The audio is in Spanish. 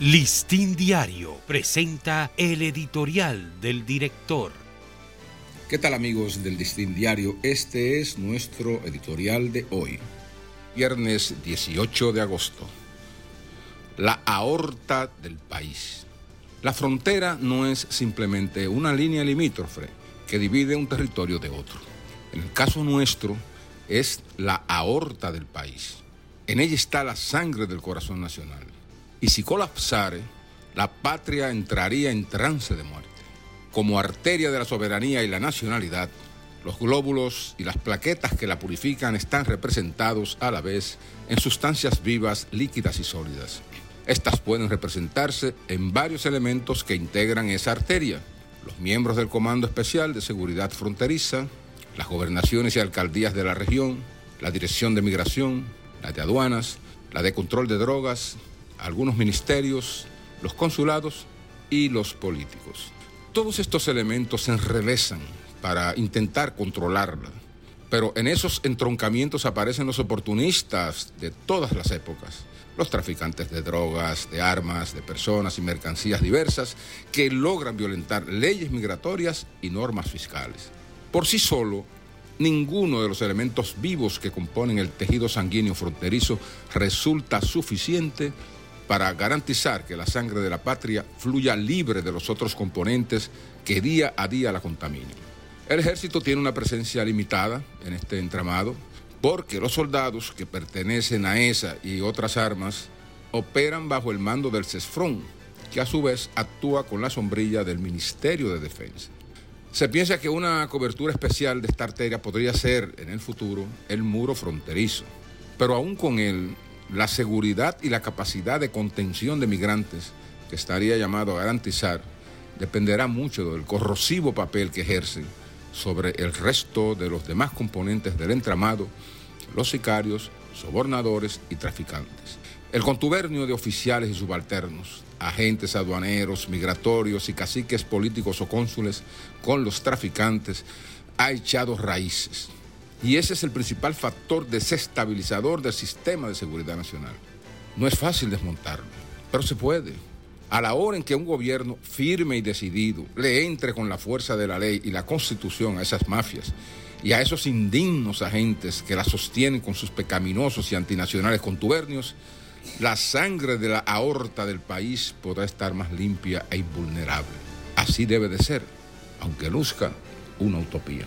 Listín Diario presenta el editorial del director. ¿Qué tal amigos del Listín Diario? Este es nuestro editorial de hoy, viernes 18 de agosto. La aorta del país. La frontera no es simplemente una línea limítrofe que divide un territorio de otro. En el caso nuestro es la aorta del país. En ella está la sangre del corazón nacional y si colapsare, la patria entraría en trance de muerte. Como arteria de la soberanía y la nacionalidad, los glóbulos y las plaquetas que la purifican están representados a la vez en sustancias vivas, líquidas y sólidas. Estas pueden representarse en varios elementos que integran esa arteria. Los miembros del Comando Especial de Seguridad Fronteriza, las gobernaciones y alcaldías de la región, la Dirección de Migración, la de Aduanas, la de Control de Drogas, algunos ministerios, los consulados y los políticos. Todos estos elementos se enrevesan para intentar controlarla, pero en esos entroncamientos aparecen los oportunistas de todas las épocas, los traficantes de drogas, de armas, de personas y mercancías diversas que logran violentar leyes migratorias y normas fiscales. Por sí solo, ninguno de los elementos vivos que componen el tejido sanguíneo fronterizo resulta suficiente para garantizar que la sangre de la patria fluya libre de los otros componentes que día a día la contaminan. El ejército tiene una presencia limitada en este entramado porque los soldados que pertenecen a esa y otras armas operan bajo el mando del CESFRON, que a su vez actúa con la sombrilla del Ministerio de Defensa. Se piensa que una cobertura especial de esta arteria podría ser en el futuro el muro fronterizo, pero aún con él la seguridad y la capacidad de contención de migrantes que estaría llamado a garantizar dependerá mucho del corrosivo papel que ejercen sobre el resto de los demás componentes del entramado, los sicarios, sobornadores y traficantes. El contubernio de oficiales y subalternos, agentes aduaneros, migratorios y caciques políticos o cónsules con los traficantes ha echado raíces y ese es el principal factor desestabilizador del sistema de seguridad nacional. No es fácil desmontarlo, pero se puede. A la hora en que un gobierno firme y decidido le entre con la fuerza de la ley y la constitución a esas mafias y a esos indignos agentes que la sostienen con sus pecaminosos y antinacionales contubernios, la sangre de la aorta del país podrá estar más limpia e invulnerable. Así debe de ser, aunque luzca una utopía.